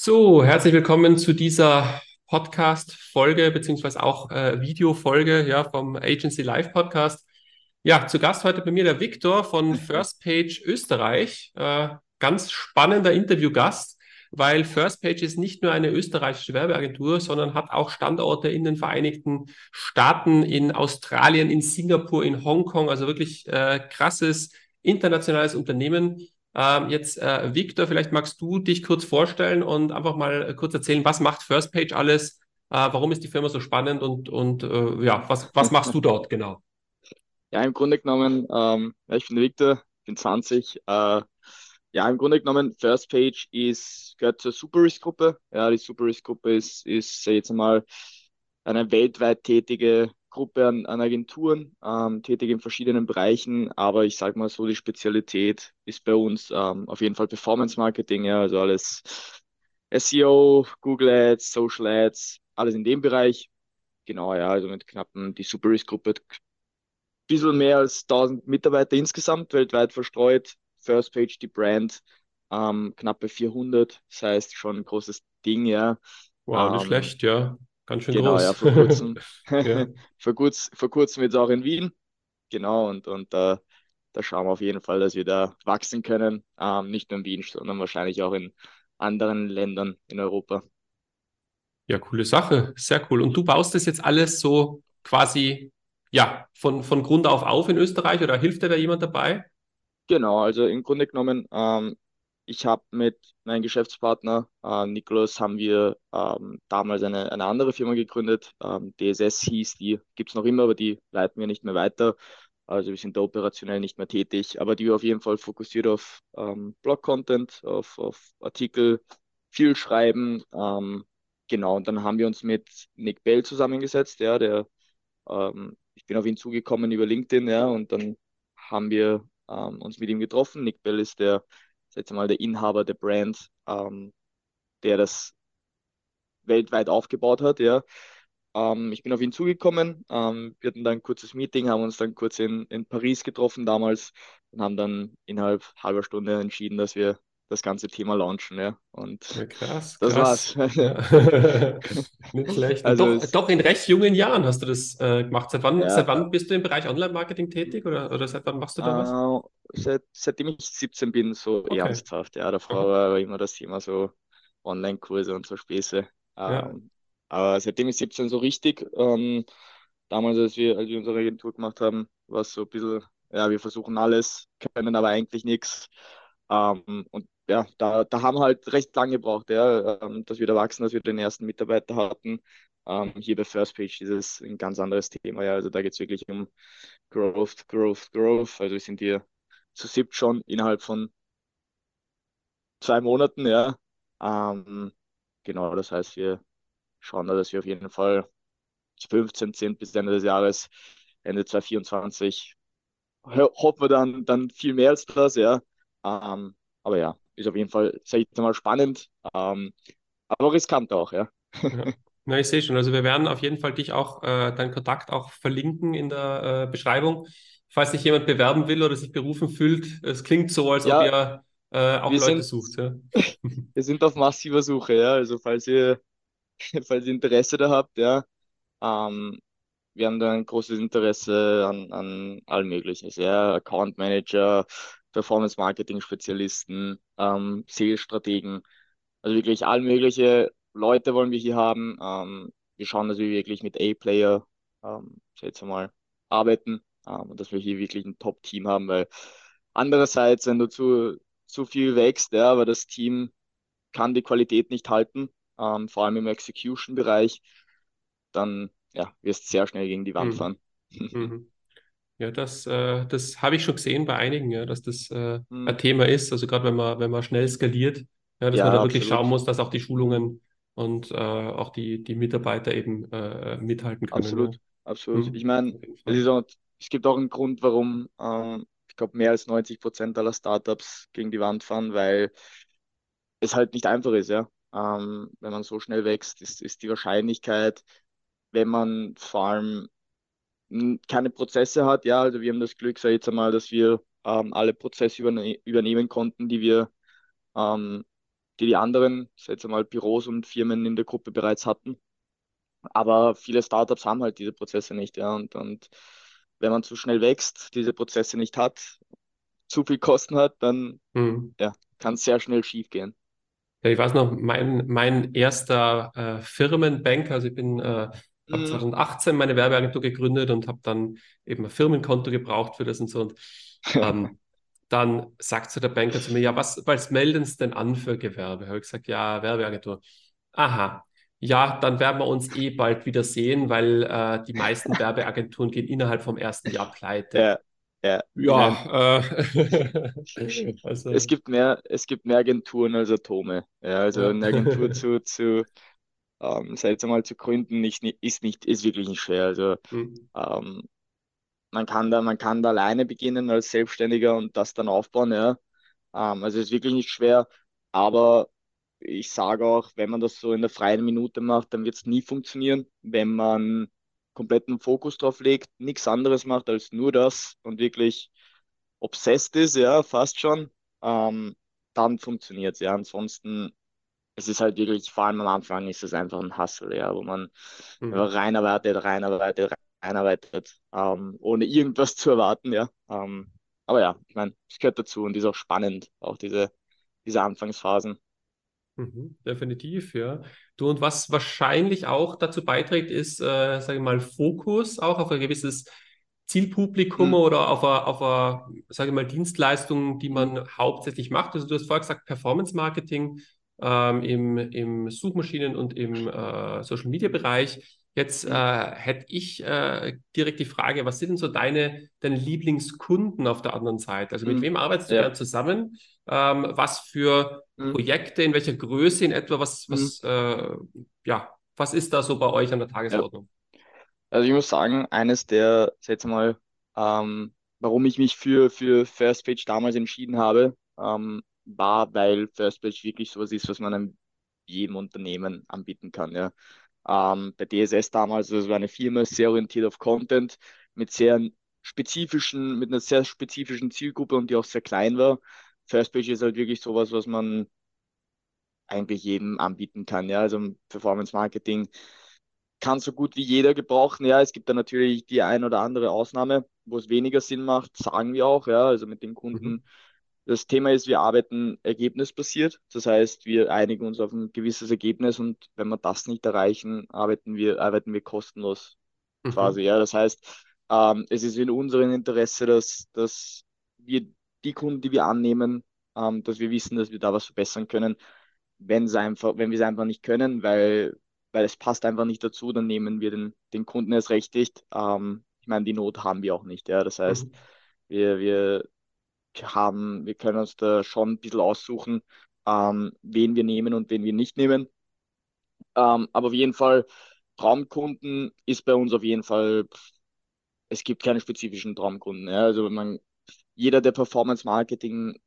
So, herzlich willkommen zu dieser Podcast-Folge beziehungsweise auch äh, Video-Folge ja, vom Agency Live Podcast. Ja, zu Gast heute bei mir der Viktor von First Page Österreich. Äh, ganz spannender Interviewgast, weil First Page ist nicht nur eine österreichische Werbeagentur, sondern hat auch Standorte in den Vereinigten Staaten, in Australien, in Singapur, in Hongkong. Also wirklich äh, krasses internationales Unternehmen ähm, jetzt, äh, Victor, vielleicht magst du dich kurz vorstellen und einfach mal kurz erzählen, was macht First Page alles? Äh, warum ist die Firma so spannend und, und äh, ja, was, was machst du dort genau? Ja, im Grunde genommen, ähm, ich bin Victor, bin 20. Äh, ja, im Grunde genommen, First Page ist, gehört zur Superrisk-Gruppe. Ja, die Superrisk-Gruppe ist, ist jetzt einmal eine weltweit tätige Gruppe an, an Agenturen, ähm, tätig in verschiedenen Bereichen, aber ich sage mal so, die Spezialität ist bei uns ähm, auf jeden Fall Performance Marketing, ja, also alles SEO, Google Ads, Social Ads, alles in dem Bereich. Genau, ja, also mit knappen, die Superrisk-Gruppe, bisschen mehr als 1000 Mitarbeiter insgesamt, weltweit verstreut. First Page, die Brand, ähm, knappe 400, das heißt schon ein großes Ding, ja. Wow, nicht ähm, schlecht, ja. Ganz schön genau, groß. ja, vor kurzem, ja. vor, kurz, vor kurzem jetzt auch in Wien. Genau, und, und äh, da schauen wir auf jeden Fall, dass wir da wachsen können. Ähm, nicht nur in Wien, sondern wahrscheinlich auch in anderen Ländern in Europa. Ja, coole Sache. Sehr cool. Und du baust das jetzt alles so quasi, ja, von, von Grund auf auf in Österreich oder hilft dir da jemand dabei? Genau, also im Grunde genommen ähm, ich habe mit meinem Geschäftspartner äh, Nikolaus haben wir ähm, damals eine, eine andere Firma gegründet. Ähm, DSS hieß die, gibt es noch immer, aber die leiten wir nicht mehr weiter. Also wir sind da operationell nicht mehr tätig, aber die wir auf jeden Fall fokussiert auf ähm, Blog-Content, auf, auf Artikel, viel schreiben. Ähm, genau, und dann haben wir uns mit Nick Bell zusammengesetzt, ja, der ähm, ich bin auf ihn zugekommen über LinkedIn, ja, und dann haben wir ähm, uns mit ihm getroffen. Nick Bell ist der jetzt mal der Inhaber der Brand, ähm, der das weltweit aufgebaut hat, ja. Ähm, ich bin auf ihn zugekommen, ähm, wir hatten dann ein kurzes Meeting, haben uns dann kurz in, in Paris getroffen damals und haben dann innerhalb halber Stunde entschieden, dass wir das ganze Thema launchen, ja. Und ja, krass, das krass. war's. Ja. Nicht schlecht. Also doch, doch, in recht jungen Jahren hast du das äh, gemacht. Seit wann, ja, seit wann bist du im Bereich Online-Marketing tätig oder, oder seit wann machst du da was? Seit, seitdem ich 17 bin, so okay. ernsthaft. Ja, davor war immer das Thema so Online-Kurse und so Späße. Ähm, aber seitdem ich 17 so richtig, ähm, damals, als wir, als wir unsere Agentur gemacht haben, war es so ein bisschen, ja, wir versuchen alles, können aber eigentlich nichts. Ähm, und ja, da, da haben wir halt recht lange gebraucht, ja, ähm, dass wir da wachsen, dass wir den ersten Mitarbeiter hatten. Ähm, hier bei First Page ist es ein ganz anderes Thema, ja. Also da geht es wirklich um Growth, Growth, Growth. Also wir sind hier zu siebt schon innerhalb von zwei Monaten, ja. Ähm, genau, das heißt, wir schauen da, dass wir auf jeden Fall 15 sind bis Ende des Jahres, Ende 2024. Hoffen wir dann, dann viel mehr als das, ja. Ähm, aber ja, ist auf jeden Fall, sag ich mal, spannend, ähm, aber riskant auch, ja. ja. Na, ich sehe schon. Also wir werden auf jeden Fall dich auch, äh, deinen Kontakt auch verlinken in der äh, Beschreibung. Falls sich jemand bewerben will oder sich berufen fühlt, es klingt so, als ja, ob ihr äh, auch Leute sind, sucht. Ja. wir sind auf massiver Suche, ja. Also falls ihr, falls ihr Interesse da habt, ja. Ähm, wir haben da ein großes Interesse an, an allem Möglichen. Ja, Account Manager, Performance-Marketing-Spezialisten, ähm, Sales-Strategen. Also wirklich all mögliche Leute wollen wir hier haben. Ähm, wir schauen, dass wir wirklich mit A-Player ähm, jetzt mal arbeiten ähm, und dass wir hier wirklich ein Top-Team haben, weil andererseits, wenn du zu, zu viel wächst, ja, aber das Team kann die Qualität nicht halten, ähm, vor allem im Execution-Bereich, dann ja, wirst du sehr schnell gegen die Wand mhm. fahren. Mhm. Ja, das, äh, das habe ich schon gesehen bei einigen, ja, dass das äh, mhm. ein Thema ist. Also gerade wenn man, wenn man schnell skaliert, ja, dass ja, man da wirklich schauen muss, dass auch die Schulungen und äh, auch die, die Mitarbeiter eben äh, mithalten können. Absolut, ja. absolut. Mhm. Ich meine, es, gibt auch einen Grund, warum ähm, ich glaube mehr als 90 Prozent aller Startups gegen die Wand fahren, weil es halt nicht einfach ist, ja. Ähm, wenn man so schnell wächst, ist, ist die Wahrscheinlichkeit, wenn man vor allem keine Prozesse hat. Ja, also wir haben das Glück, sag ich jetzt einmal, dass wir ähm, alle Prozesse überne übernehmen konnten, die wir ähm, die die anderen, jetzt einmal Büros und Firmen in der Gruppe bereits hatten. Aber viele Startups haben halt diese Prozesse nicht, ja. Und, und wenn man zu schnell wächst, diese Prozesse nicht hat, zu viel Kosten hat, dann mhm. ja, kann es sehr schnell schief gehen. Ja, ich weiß noch, mein, mein erster äh, Firmenbanker, also ich bin äh, habe 2018 meine Werbeagentur gegründet und habe dann eben ein Firmenkonto gebraucht für das und so. Und ähm, dann sagt so der Banker zu mir, ja, was, was melden Sie denn an für Gewerbe? Habe ich gesagt, ja, Werbeagentur. Aha, ja, dann werden wir uns eh bald wieder sehen, weil äh, die meisten Werbeagenturen gehen innerhalb vom ersten Jahr pleite. Ja. Ja, ja äh, also. es, gibt mehr, es gibt mehr Agenturen als Atome. Ja, also eine Agentur zu, zu ähm, selbst einmal zu gründen, ist nicht, ist, nicht, ist wirklich nicht schwer. Also mhm. ähm, man kann da, man kann da alleine beginnen als Selbstständiger und das dann aufbauen, ja. Ähm, also es ist wirklich nicht schwer, aber ich sage auch, wenn man das so in der freien Minute macht, dann wird es nie funktionieren. Wenn man kompletten Fokus drauf legt, nichts anderes macht als nur das und wirklich obsessed ist, ja, fast schon, ähm, dann funktioniert es. Ja. Ansonsten, es ist halt wirklich, vor allem am Anfang ist es einfach ein Hustle, ja, wo man mhm. reinarbeitet, reinarbeitet, reinarbeitet, ähm, ohne irgendwas zu erwarten, ja. Ähm, aber ja, ich meine, es gehört dazu und ist auch spannend, auch diese, diese Anfangsphasen. Mhm, definitiv, ja. Du, und was wahrscheinlich auch dazu beiträgt, ist, äh, sage ich mal, Fokus auch auf ein gewisses Zielpublikum mhm. oder auf eine, auf eine, sage ich mal, Dienstleistung, die man hauptsächlich macht. Also du hast vorher gesagt, Performance Marketing ähm, im, im Suchmaschinen- und im äh, Social-Media-Bereich. Jetzt äh, hätte ich äh, direkt die Frage, was sind denn so deine, deine Lieblingskunden auf der anderen Seite? Also mit mhm. wem arbeitest du ja. zusammen? Ähm, was für mhm. Projekte, in welcher Größe in etwa, was, was, mhm. äh, ja, was ist da so bei euch an der Tagesordnung? Ja. Also ich muss sagen, eines der, jetzt mal, ähm, warum ich mich für, für First Page damals entschieden habe, ähm, war, weil First Page wirklich sowas ist, was man einem jedem Unternehmen anbieten kann. Ja. Ähm, bei DSS damals, das war eine Firma, sehr orientiert auf Content, mit sehr spezifischen, mit einer sehr spezifischen Zielgruppe und die auch sehr klein war. Firstpage ist halt wirklich sowas, was man eigentlich jedem anbieten kann. Ja, also Performance Marketing kann so gut wie jeder gebrauchen. Ja, es gibt da natürlich die ein oder andere Ausnahme, wo es weniger Sinn macht, sagen wir auch. Ja, also mit den Kunden. Mhm. Das Thema ist, wir arbeiten ergebnisbasiert. Das heißt, wir einigen uns auf ein gewisses Ergebnis und wenn wir das nicht erreichen, arbeiten wir, arbeiten wir kostenlos mhm. quasi. Ja, das heißt, ähm, es ist in unserem Interesse, dass, dass wir die Kunden, die wir annehmen, ähm, dass wir wissen, dass wir da was verbessern können. Einfach, wenn wir es einfach nicht können, weil, weil es passt einfach nicht dazu, dann nehmen wir den, den Kunden erst recht nicht. Ähm, ich meine, die Not haben wir auch nicht. Ja. Das heißt, mhm. wir, wir haben, wir können uns da schon ein bisschen aussuchen, ähm, wen wir nehmen und wen wir nicht nehmen. Ähm, aber auf jeden Fall, Traumkunden ist bei uns auf jeden Fall, es gibt keine spezifischen Traumkunden. Ja. Also man jeder, der Performance Marketing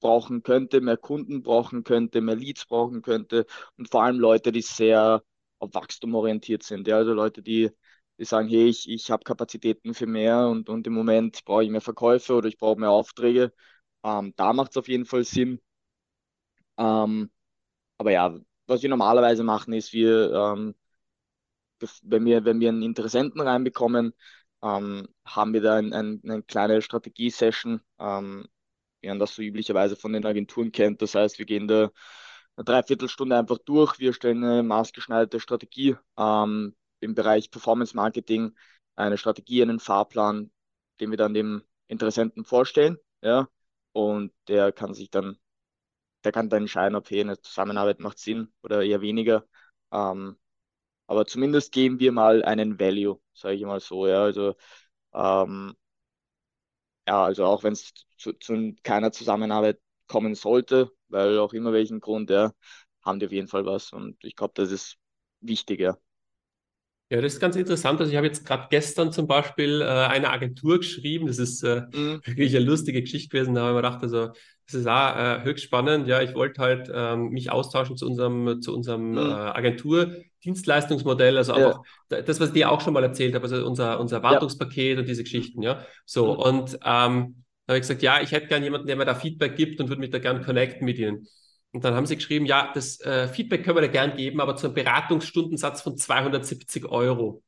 brauchen könnte, mehr Kunden brauchen könnte, mehr Leads brauchen könnte und vor allem Leute, die sehr auf Wachstum orientiert sind. Ja, also Leute, die, die sagen, hey, ich, ich habe Kapazitäten für mehr und, und im Moment brauche ich mehr Verkäufe oder ich brauche mehr Aufträge. Ähm, da macht es auf jeden Fall Sinn. Ähm, aber ja, was wir normalerweise machen, ist, wir, ähm, wenn wir, wenn wir einen Interessenten reinbekommen, ähm, haben wir da ein, ein, eine kleine Strategie-Session, ähm, wie man das so üblicherweise von den Agenturen kennt. Das heißt, wir gehen da eine Dreiviertelstunde einfach durch, wir stellen eine maßgeschneiderte Strategie ähm, im Bereich Performance Marketing, eine Strategie, einen Fahrplan, den wir dann dem Interessenten vorstellen, ja, und der kann sich dann, der kann dann entscheiden, ob hier eine Zusammenarbeit macht Sinn oder eher weniger. Ähm, aber zumindest geben wir mal einen Value, sage ich mal so. Ja, also, ähm, ja, also auch wenn es zu, zu, keiner Zusammenarbeit kommen sollte, weil auch immer welchen Grund, ja, haben die auf jeden Fall was. Und ich glaube, das ist wichtig, ja. Ja, das ist ganz interessant. Also ich habe jetzt gerade gestern zum Beispiel äh, eine Agentur geschrieben. Das ist äh, mhm. wirklich eine lustige Geschichte gewesen. Da habe ich mir gedacht, also das ist auch äh, höchst spannend. Ja, ich wollte halt ähm, mich austauschen zu unserem, zu unserem mhm. äh, Agentur-Dienstleistungsmodell. Also einfach ja. das, was ich dir auch schon mal erzählt habe, also unser, unser Wartungspaket ja. und diese Geschichten. Ja, so mhm. und ähm, da habe ich gesagt, ja, ich hätte gern jemanden, der mir da Feedback gibt und würde mich da gerne connecten mit Ihnen. Und dann haben sie geschrieben, ja, das äh, Feedback können wir dir gern geben, aber zum Beratungsstundensatz von 270 Euro.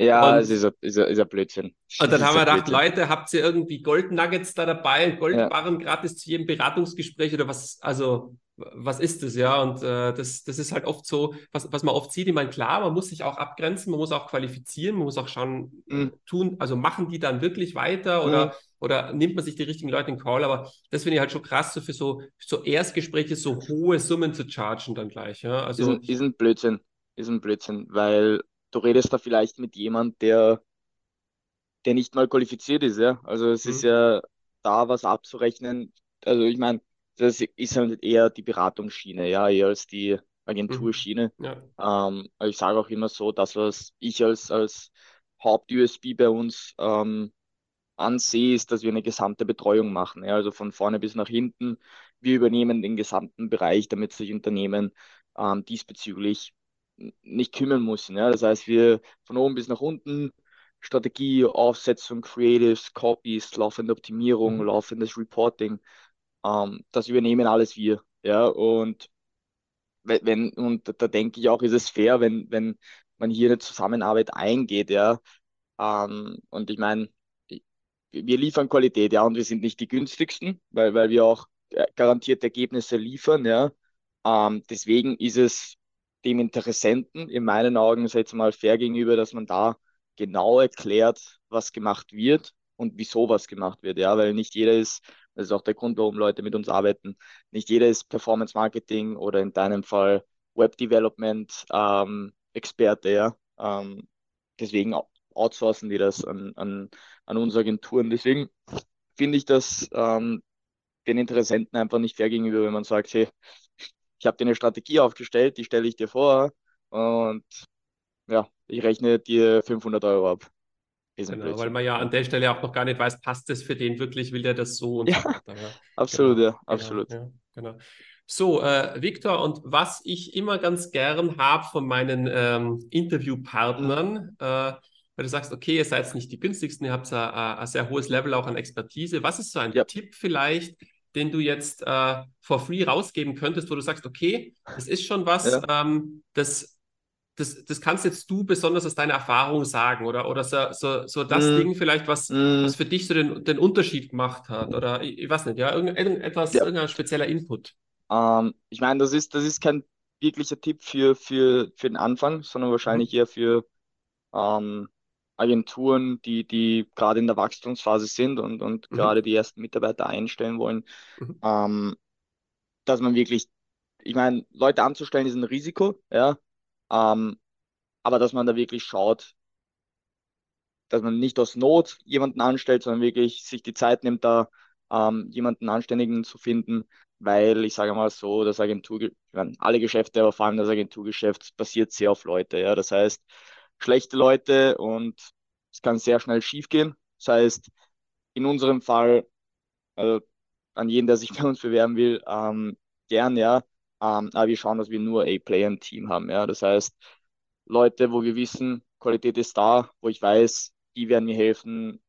Ja, es ist ein, ist, ein, ist ein Blödsinn. Und dann haben wir gedacht, Leute, habt ihr irgendwie Goldnuggets da dabei, Goldbarren ja. gratis zu jedem Beratungsgespräch oder was? Also, was ist das, ja? Und äh, das, das ist halt oft so, was, was man oft sieht, ich meine, klar, man muss sich auch abgrenzen, man muss auch qualifizieren, man muss auch schauen, mhm. tun, also machen die dann wirklich weiter oder, mhm. oder nimmt man sich die richtigen Leute in Call, aber das finde ich halt schon krass, so für so, so Erstgespräche so hohe Summen zu chargen dann gleich, ja? Also, ist, ein, ist ein Blödsinn, ist ein Blödsinn, weil du redest da vielleicht mit jemand, der, der nicht mal qualifiziert ist, ja. Also es mhm. ist ja da was abzurechnen. Also ich meine, das ist halt eher die Beratungsschiene, ja, eher als die Agenturschiene. Mhm. Ja. Ähm, ich sage auch immer so, das, was ich als, als Haupt-USB bei uns ähm, ansehe, ist, dass wir eine gesamte Betreuung machen. Ja, also von vorne bis nach hinten. Wir übernehmen den gesamten Bereich, damit sich Unternehmen ähm, diesbezüglich nicht kümmern müssen. Ja? Das heißt, wir von oben bis nach unten Strategie, Aufsetzung, Creatives, Copies, laufende Optimierung, mhm. laufendes Reporting, ähm, das übernehmen alles wir. Ja, und wenn, und da, denke ich auch, ist es fair, wenn, wenn man hier eine Zusammenarbeit eingeht, ja. Ähm, und ich meine, wir liefern Qualität, ja, und wir sind nicht die günstigsten, weil, weil wir auch äh, garantierte Ergebnisse liefern, ja. Ähm, deswegen ist es dem Interessenten in meinen Augen jetzt mal fair gegenüber, dass man da genau erklärt, was gemacht wird und wieso was gemacht wird. Ja, weil nicht jeder ist, das ist auch der Grund, warum Leute mit uns arbeiten, nicht jeder ist Performance Marketing oder in deinem Fall Web Development ähm, Experte. Ja, ähm, deswegen outsourcen die das an, an, an unsere Agenturen. Deswegen finde ich das ähm, den Interessenten einfach nicht fair gegenüber, wenn man sagt, hey, ich habe dir eine Strategie aufgestellt, die stelle ich dir vor und ja, ich rechne dir 500 Euro ab. Genau, weil man ja an der Stelle auch noch gar nicht weiß, passt das für den wirklich, will der das so und ja, so. Ja. Absolut, genau. ja, absolut. Genau, ja, genau. So, äh, Victor, und was ich immer ganz gern habe von meinen ähm, Interviewpartnern, äh, weil du sagst, okay, ihr seid nicht die günstigsten, ihr habt ein, sehr hohes Level auch an Expertise. Was ist so ein. Tipp vielleicht, den du jetzt äh, for free rausgeben könntest, wo du sagst, okay, das ist schon was, ja. ähm, das, das, das kannst jetzt du besonders aus deiner Erfahrung sagen oder, oder so, so, so das mm. Ding vielleicht, was, mm. was für dich so den, den Unterschied gemacht hat oder ich, ich weiß nicht, ja, irgend, irgendetwas, ja. irgendein spezieller Input. Ähm, ich meine, das ist, das ist kein wirklicher Tipp für, für, für den Anfang, sondern wahrscheinlich mhm. eher für ähm, Agenturen, die, die gerade in der Wachstumsphase sind und, und mhm. gerade die ersten Mitarbeiter einstellen wollen, mhm. ähm, dass man wirklich, ich meine, Leute anzustellen ist ein Risiko, ja, ähm, aber dass man da wirklich schaut, dass man nicht aus Not jemanden anstellt, sondern wirklich sich die Zeit nimmt, da ähm, jemanden Anständigen zu finden, weil ich sage mal so, das Agentur, meine, alle Geschäfte, aber vor allem das Agenturgeschäft basiert sehr auf Leute, ja, das heißt, schlechte Leute und es kann sehr schnell schief gehen. Das heißt, in unserem Fall, also an jeden, der sich bei uns bewerben will, ähm, gern, ja. Ähm, aber wir schauen, dass wir nur A-Player im Team haben, ja. Das heißt, Leute, wo wir wissen, Qualität ist da, wo ich weiß, die werden mir helfen,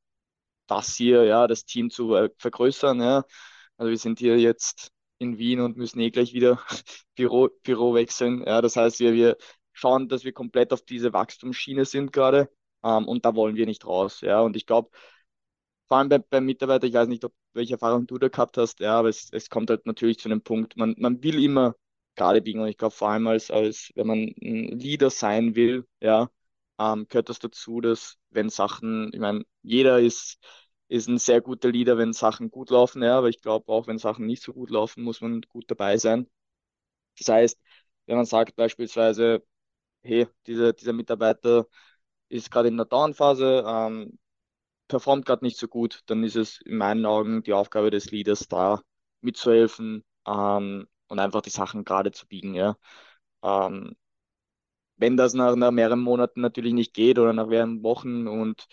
das hier, ja, das Team zu vergrößern, ja. Also wir sind hier jetzt in Wien und müssen eh gleich wieder Büro, Büro wechseln. Ja, das heißt, wir, wir schauen, dass wir komplett auf diese Wachstumsschiene sind gerade. Ähm, und da wollen wir nicht raus. Ja, und ich glaube, vor allem beim bei Mitarbeiter, ich weiß nicht, ob, welche Erfahrung du da gehabt hast, ja, aber es, es kommt halt natürlich zu einem Punkt, man, man will immer gerade biegen und ich glaube vor allem als, als wenn man ein Leader sein will, ja, ähm, gehört das dazu, dass wenn Sachen, ich meine, jeder ist, ist ein sehr guter Leader, wenn Sachen gut laufen, ja, aber ich glaube auch, wenn Sachen nicht so gut laufen, muss man gut dabei sein. Das heißt, wenn man sagt beispielsweise, hey, dieser, dieser Mitarbeiter ist gerade in der Downphase, ähm, performt gerade nicht so gut, dann ist es in meinen Augen die Aufgabe des Leaders da mitzuhelfen ähm, und einfach die Sachen gerade zu biegen. Ja. Ähm, wenn das nach, nach mehreren Monaten natürlich nicht geht oder nach mehreren Wochen und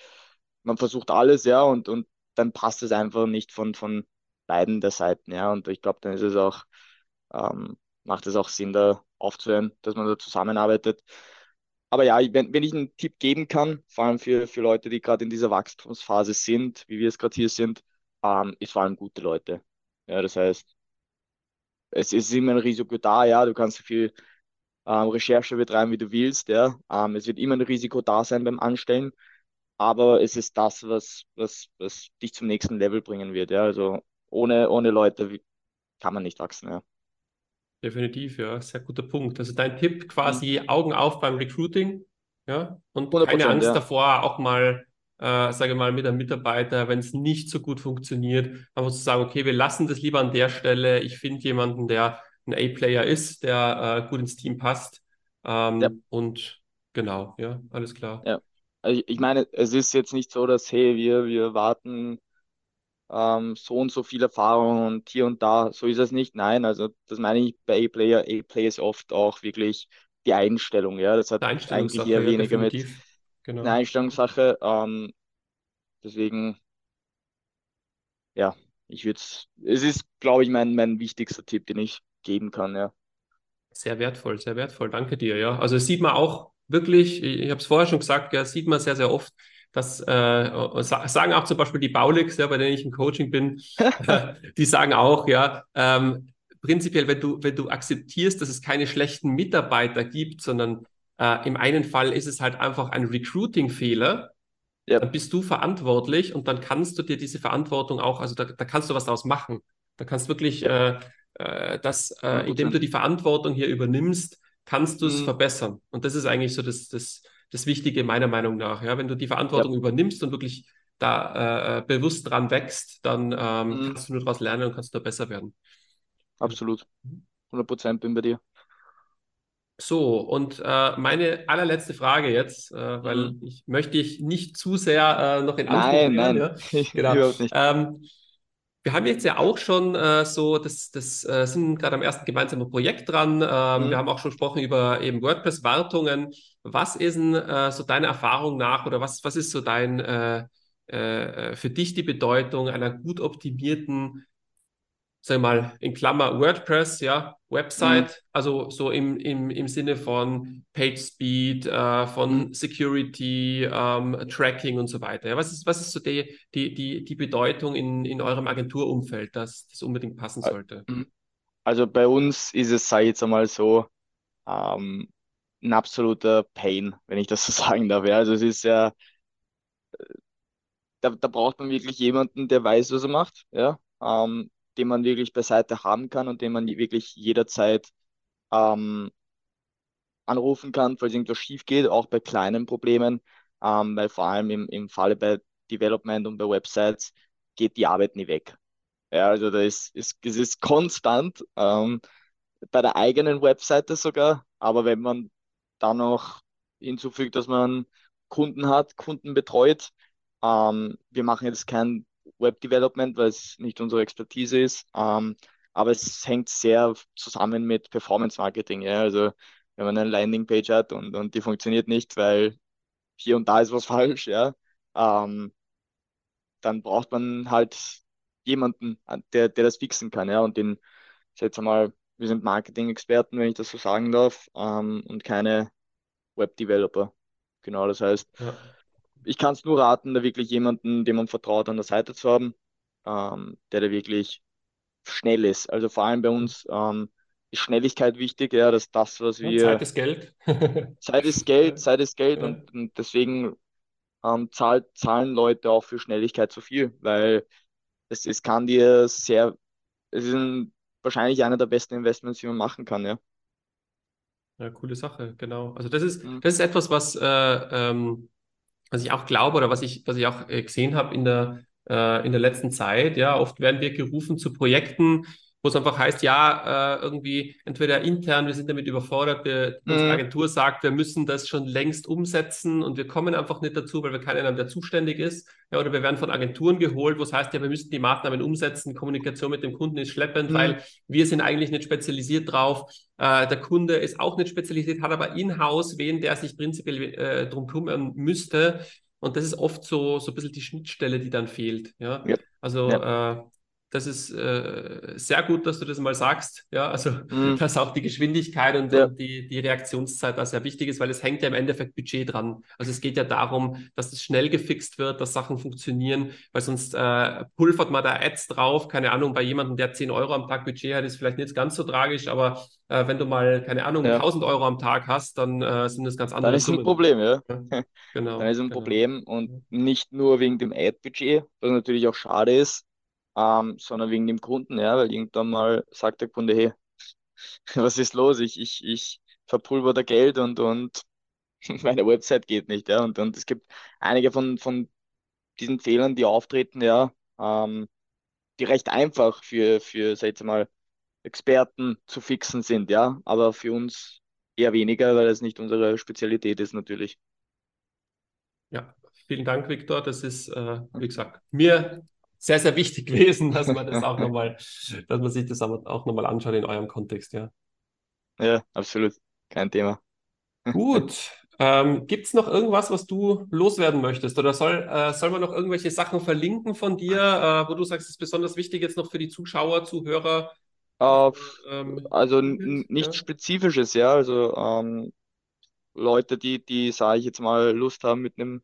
man versucht alles, ja, und, und dann passt es einfach nicht von, von beiden der Seiten, ja. Und ich glaube, dann ist es auch, ähm, macht es auch Sinn, da aufzuhören, dass man da zusammenarbeitet aber ja, wenn, wenn ich einen Tipp geben kann, vor allem für, für Leute, die gerade in dieser Wachstumsphase sind, wie wir es gerade hier sind, ähm, ist vor allem gute Leute. Ja, das heißt, es ist immer ein Risiko da, ja, du kannst so viel ähm, Recherche betreiben, wie du willst, ja. Ähm, es wird immer ein Risiko da sein beim Anstellen, aber es ist das, was, was, was dich zum nächsten Level bringen wird, ja. Also ohne, ohne Leute kann man nicht wachsen, ja. Definitiv, ja, sehr guter Punkt. Also dein Tipp quasi mhm. Augen auf beim Recruiting, ja, und keine Angst ja. davor, auch mal, äh, sage mal, mit einem Mitarbeiter, wenn es nicht so gut funktioniert, einfach zu sagen, okay, wir lassen das lieber an der Stelle. Ich finde jemanden, der ein A-Player ist, der äh, gut ins Team passt. Ähm, ja. Und genau, ja, alles klar. Ja, also ich meine, es ist jetzt nicht so, dass, hey, wir, wir warten ähm, so und so viel Erfahrung und hier und da, so ist es nicht. Nein, also das meine ich bei A-Player. A-Player ist oft auch wirklich die Einstellung, ja. Das hat eigentlich eher weniger mit genau. einer Einstellungssache. Ähm, deswegen, ja, ich würde es, es ist, glaube ich, mein, mein wichtigster Tipp, den ich geben kann, ja. Sehr wertvoll, sehr wertvoll. Danke dir, ja. Also sieht man auch wirklich, ich habe es vorher schon gesagt, ja, sieht man sehr, sehr oft, das äh, sagen auch zum Beispiel die Baulix, ja, bei denen ich im Coaching bin, äh, die sagen auch, ja, ähm, prinzipiell, wenn du, wenn du akzeptierst, dass es keine schlechten Mitarbeiter gibt, sondern äh, im einen Fall ist es halt einfach ein Recruiting-Fehler, ja. dann bist du verantwortlich und dann kannst du dir diese Verantwortung auch, also da, da kannst du was daraus machen. Da kannst wirklich, ja. äh, äh das, äh, indem du die Verantwortung hier übernimmst, kannst du es mhm. verbessern. Und das ist eigentlich so das, das, das Wichtige meiner Meinung nach. Ja? Wenn du die Verantwortung ja. übernimmst und wirklich da äh, äh, bewusst dran wächst, dann ähm, mhm. kannst du nur daraus lernen und kannst nur besser werden. Absolut. 100 Prozent bin bei dir. So, und äh, meine allerletzte Frage jetzt, äh, weil mhm. ich möchte dich nicht zu sehr äh, noch in Anspruch nehmen. Nein, nein, ja? genau. nicht. Ähm, wir haben jetzt ja auch schon äh, so, das, das äh, sind gerade am ersten gemeinsamen Projekt dran. Ähm, mhm. Wir haben auch schon gesprochen über eben WordPress-Wartungen. Was ist denn äh, so deine Erfahrung nach oder was, was ist so dein äh, äh, für dich die Bedeutung einer gut optimierten sag mal, in Klammer WordPress, ja, Website, mhm. also so im, im, im Sinne von Page Speed, äh, von mhm. Security, ähm, Tracking und so weiter. Ja, was, ist, was ist so die, die, die, die Bedeutung in, in eurem Agenturumfeld, dass das unbedingt passen sollte? Mhm. Also bei uns ist es, sage ich jetzt einmal so, ähm, ein absoluter Pain, wenn ich das so sagen darf. Ja. Also es ist ja, äh, da, da braucht man wirklich jemanden, der weiß, was er macht. Ja. Ähm, den man wirklich beiseite haben kann und den man wirklich jederzeit ähm, anrufen kann, falls irgendwas schief geht, auch bei kleinen Problemen, ähm, weil vor allem im, im Falle bei Development und bei Websites geht die Arbeit nie weg. Ja, also da ist, ist, es ist konstant, ähm, bei der eigenen Webseite sogar, aber wenn man dann noch hinzufügt, dass man Kunden hat, Kunden betreut, ähm, wir machen jetzt kein Web Development, weil es nicht unsere Expertise ist. Ähm, aber es hängt sehr zusammen mit Performance Marketing. Ja? Also wenn man eine Landingpage hat und, und die funktioniert nicht, weil hier und da ist was falsch, ja, ähm, dann braucht man halt jemanden, der, der das fixen kann. Ja? Und den, ich jetzt einmal, wir sind Marketing-Experten, wenn ich das so sagen darf, ähm, und keine Web-Developer. Genau, das heißt, ja ich kann es nur raten, da wirklich jemanden, dem man vertraut, an der Seite zu haben, ähm, der da wirklich schnell ist. Also vor allem bei uns ähm, ist Schnelligkeit wichtig, ja, dass das, was wir. Zeit ist Geld. Zeit ist Geld, Zeit ist Geld ja. und, und, deswegen ähm, zahlt, zahlen Leute auch für Schnelligkeit zu viel, weil es, es kann dir sehr, es ist ein, wahrscheinlich einer der besten Investments, die man machen kann, ja. Ja, coole Sache, genau. Also das ist, mhm. das ist etwas, was äh, ähm, was ich auch glaube oder was ich, was ich auch äh, gesehen habe in der, äh, in der letzten Zeit, ja, oft werden wir gerufen zu Projekten, wo es einfach heißt, ja, äh, irgendwie entweder intern, wir sind damit überfordert, wir, mhm. unsere Agentur sagt, wir müssen das schon längst umsetzen und wir kommen einfach nicht dazu, weil wir keinen haben, der zuständig ist. Ja, oder wir werden von Agenturen geholt, wo es heißt, ja, wir müssen die Maßnahmen umsetzen, Kommunikation mit dem Kunden ist schleppend, mhm. weil wir sind eigentlich nicht spezialisiert drauf. Äh, der Kunde ist auch nicht spezialisiert, hat aber in-house wen, der sich prinzipiell äh, drum kümmern müsste. Und das ist oft so, so ein bisschen die Schnittstelle, die dann fehlt. Ja, ja. also ja. Äh, das ist äh, sehr gut, dass du das mal sagst. Ja, also mhm. dass auch die Geschwindigkeit und, ja. die, die Reaktionszeit da sehr wichtig ist, weil es hängt ja im Endeffekt Budget dran. Also es geht ja darum, dass es schnell gefixt wird, dass Sachen funktionieren, weil sonst äh, pulvert man da Ads drauf. Keine Ahnung, bei jemandem, der 10 Euro am Tag Budget hat, ist vielleicht nicht ganz so tragisch, aber äh, wenn du mal, keine Ahnung, ja. 1000 Euro am Tag hast, dann äh, sind das ganz andere Dann ist Summen. ein Problem, ja. ja. Genau. Dann ist ein genau. Problem und nicht nur wegen dem Ad-Budget, was natürlich auch schade ist, ähm, sondern wegen dem Kunden, ja, weil irgendwann mal sagt der Kunde, hey, was ist los? Ich, ich, ich verpulver da Geld und, und meine Website geht nicht, ja. Und, und es gibt einige von, von diesen Fehlern, die auftreten, ja, ähm, die recht einfach für, für, sag ich mal, Experten zu fixen sind, ja, aber für uns eher weniger, weil es nicht unsere Spezialität ist natürlich. Ja, vielen Dank, Viktor. Das ist, äh, wie gesagt, mir sehr, sehr wichtig gewesen, dass man das auch nochmal, dass man sich das auch nochmal anschaut in eurem Kontext, ja. Ja, absolut. Kein Thema. Gut. Ähm, Gibt es noch irgendwas, was du loswerden möchtest? Oder soll, äh, soll man noch irgendwelche Sachen verlinken von dir, äh, wo du sagst, es ist besonders wichtig jetzt noch für die Zuschauer, Zuhörer? Äh, ähm, also nichts ja. Spezifisches, ja. Also ähm, Leute, die, die, sage ich jetzt mal, Lust haben, mit einem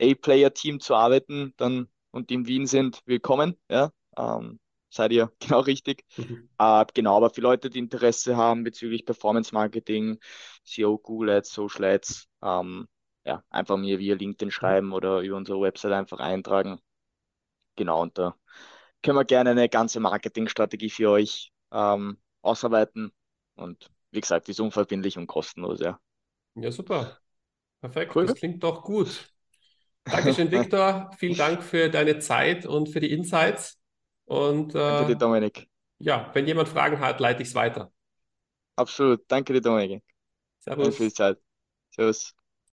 A-Player-Team zu arbeiten, dann und die in Wien sind, willkommen. Ja, ähm, seid ihr genau richtig. Mhm. Äh, genau, aber für Leute, die Interesse haben bezüglich Performance Marketing, SEO, Google Ads, Social Ads, ähm, ja, einfach mir via LinkedIn schreiben oder über unsere Website einfach eintragen. Genau, und da können wir gerne eine ganze Marketingstrategie für euch ähm, ausarbeiten. Und wie gesagt, die ist unverbindlich und kostenlos, ja. Ja, super. Perfekt, cool. das klingt doch gut. Dankeschön, Viktor. Vielen Dank für deine Zeit und für die Insights. Und äh, Danke dir, Dominik. Ja, wenn jemand Fragen hat, leite ich es weiter. Absolut. Danke dir, Dominik. Servus. Danke für die Zeit. Servus.